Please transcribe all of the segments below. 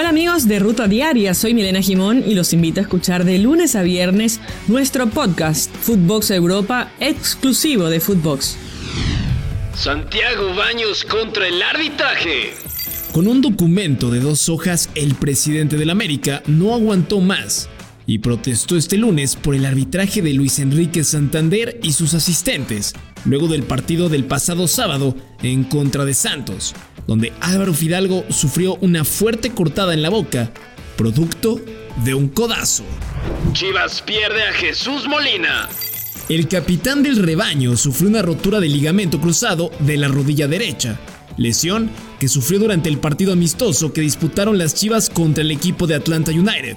Hola amigos de Ruta Diaria, soy Milena Jimón y los invito a escuchar de lunes a viernes nuestro podcast Footbox Europa exclusivo de Footbox. Santiago Baños contra el arbitraje. Con un documento de dos hojas, el presidente del América no aguantó más y protestó este lunes por el arbitraje de Luis Enrique Santander y sus asistentes, luego del partido del pasado sábado en contra de Santos, donde Álvaro Fidalgo sufrió una fuerte cortada en la boca, producto de un codazo. Chivas pierde a Jesús Molina. El capitán del rebaño sufrió una rotura de ligamento cruzado de la rodilla derecha, lesión que sufrió durante el partido amistoso que disputaron las Chivas contra el equipo de Atlanta United.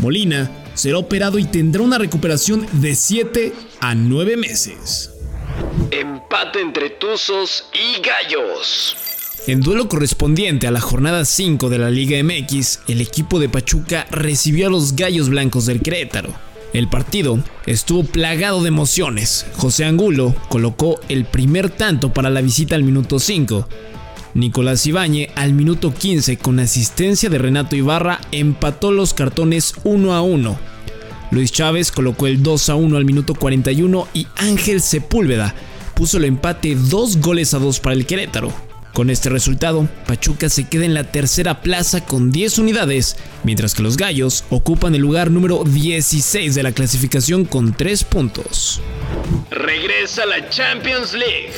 Molina será operado y tendrá una recuperación de 7 a 9 meses. Empate entre Tuzos y Gallos. En duelo correspondiente a la jornada 5 de la Liga MX, el equipo de Pachuca recibió a los Gallos Blancos del Querétaro. El partido estuvo plagado de emociones. José Angulo colocó el primer tanto para la visita al minuto 5. Nicolás Ibañe al minuto 15 con asistencia de Renato Ibarra empató los cartones 1 a 1. Luis Chávez colocó el 2 a 1 al minuto 41 y Ángel Sepúlveda puso el empate 2 goles a 2 para el Querétaro. Con este resultado, Pachuca se queda en la tercera plaza con 10 unidades, mientras que los Gallos ocupan el lugar número 16 de la clasificación con 3 puntos. Regresa la Champions League.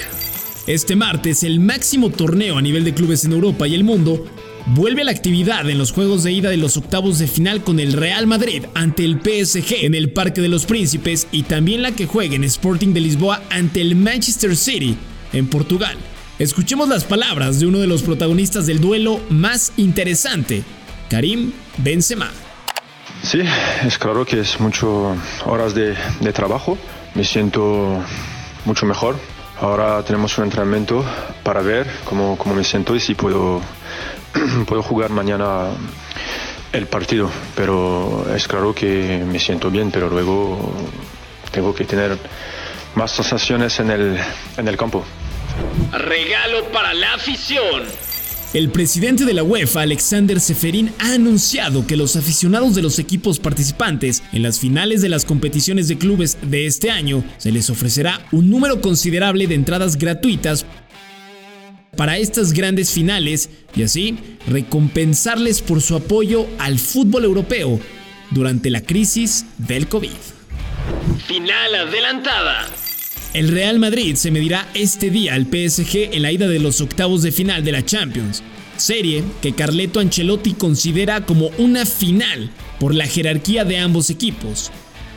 Este martes, el máximo torneo a nivel de clubes en Europa y el mundo vuelve a la actividad en los juegos de ida de los octavos de final con el Real Madrid ante el PSG en el Parque de los Príncipes y también la que juega en Sporting de Lisboa ante el Manchester City en Portugal. Escuchemos las palabras de uno de los protagonistas del duelo más interesante, Karim Benzema. Sí, es claro que es mucho horas de, trabajo. Me siento mucho mejor. Ahora tenemos un entrenamiento para ver cómo, cómo me siento y si puedo, puedo jugar mañana el partido. Pero es claro que me siento bien, pero luego tengo que tener más sensaciones en el, en el campo. Regalo para la afición. El presidente de la UEFA, Alexander Seferin, ha anunciado que los aficionados de los equipos participantes en las finales de las competiciones de clubes de este año se les ofrecerá un número considerable de entradas gratuitas para estas grandes finales y así recompensarles por su apoyo al fútbol europeo durante la crisis del COVID. Final adelantada. El Real Madrid se medirá este día al PSG en la ida de los octavos de final de la Champions, serie que Carleto Ancelotti considera como una final por la jerarquía de ambos equipos.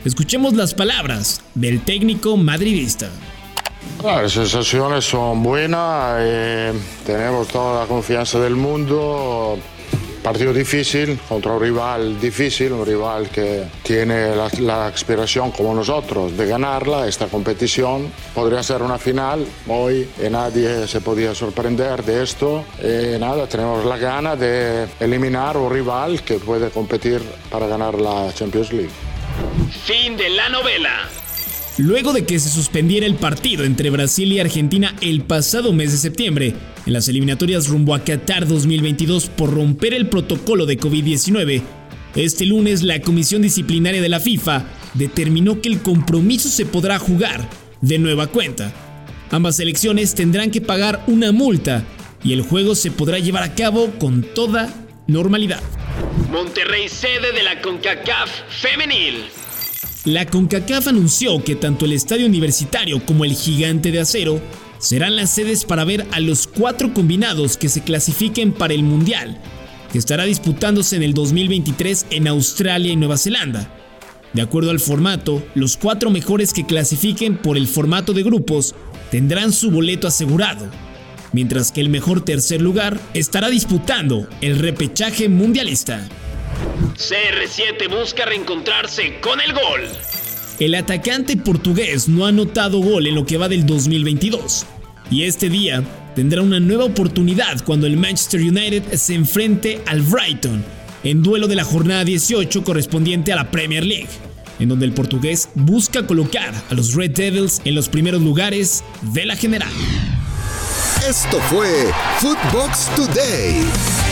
Escuchemos las palabras del técnico madridista. Las sensaciones son buenas, eh, tenemos toda la confianza del mundo partido difícil contra un rival difícil, un rival que tiene la, la, aspiración como nosotros de ganarla, esta competición. Podría ser una final hoy y nadie se podía sorprender de esto. Y nada, tenemos la gana de eliminar un rival que puede competir para ganar la Champions League. Fin de la novela. Luego de que se suspendiera el partido entre Brasil y Argentina el pasado mes de septiembre, en las eliminatorias rumbo a Qatar 2022 por romper el protocolo de COVID-19, este lunes la Comisión Disciplinaria de la FIFA determinó que el compromiso se podrá jugar de nueva cuenta. Ambas selecciones tendrán que pagar una multa y el juego se podrá llevar a cabo con toda normalidad. Monterrey sede de la CONCACAF femenil. La CONCACAF anunció que tanto el Estadio Universitario como el Gigante de Acero serán las sedes para ver a los cuatro combinados que se clasifiquen para el Mundial, que estará disputándose en el 2023 en Australia y Nueva Zelanda. De acuerdo al formato, los cuatro mejores que clasifiquen por el formato de grupos tendrán su boleto asegurado, mientras que el mejor tercer lugar estará disputando el repechaje mundialista. CR7 busca reencontrarse con el gol. El atacante portugués no ha anotado gol en lo que va del 2022 y este día tendrá una nueva oportunidad cuando el Manchester United se enfrente al Brighton en duelo de la jornada 18 correspondiente a la Premier League, en donde el portugués busca colocar a los Red Devils en los primeros lugares de la general. Esto fue Footbox Today.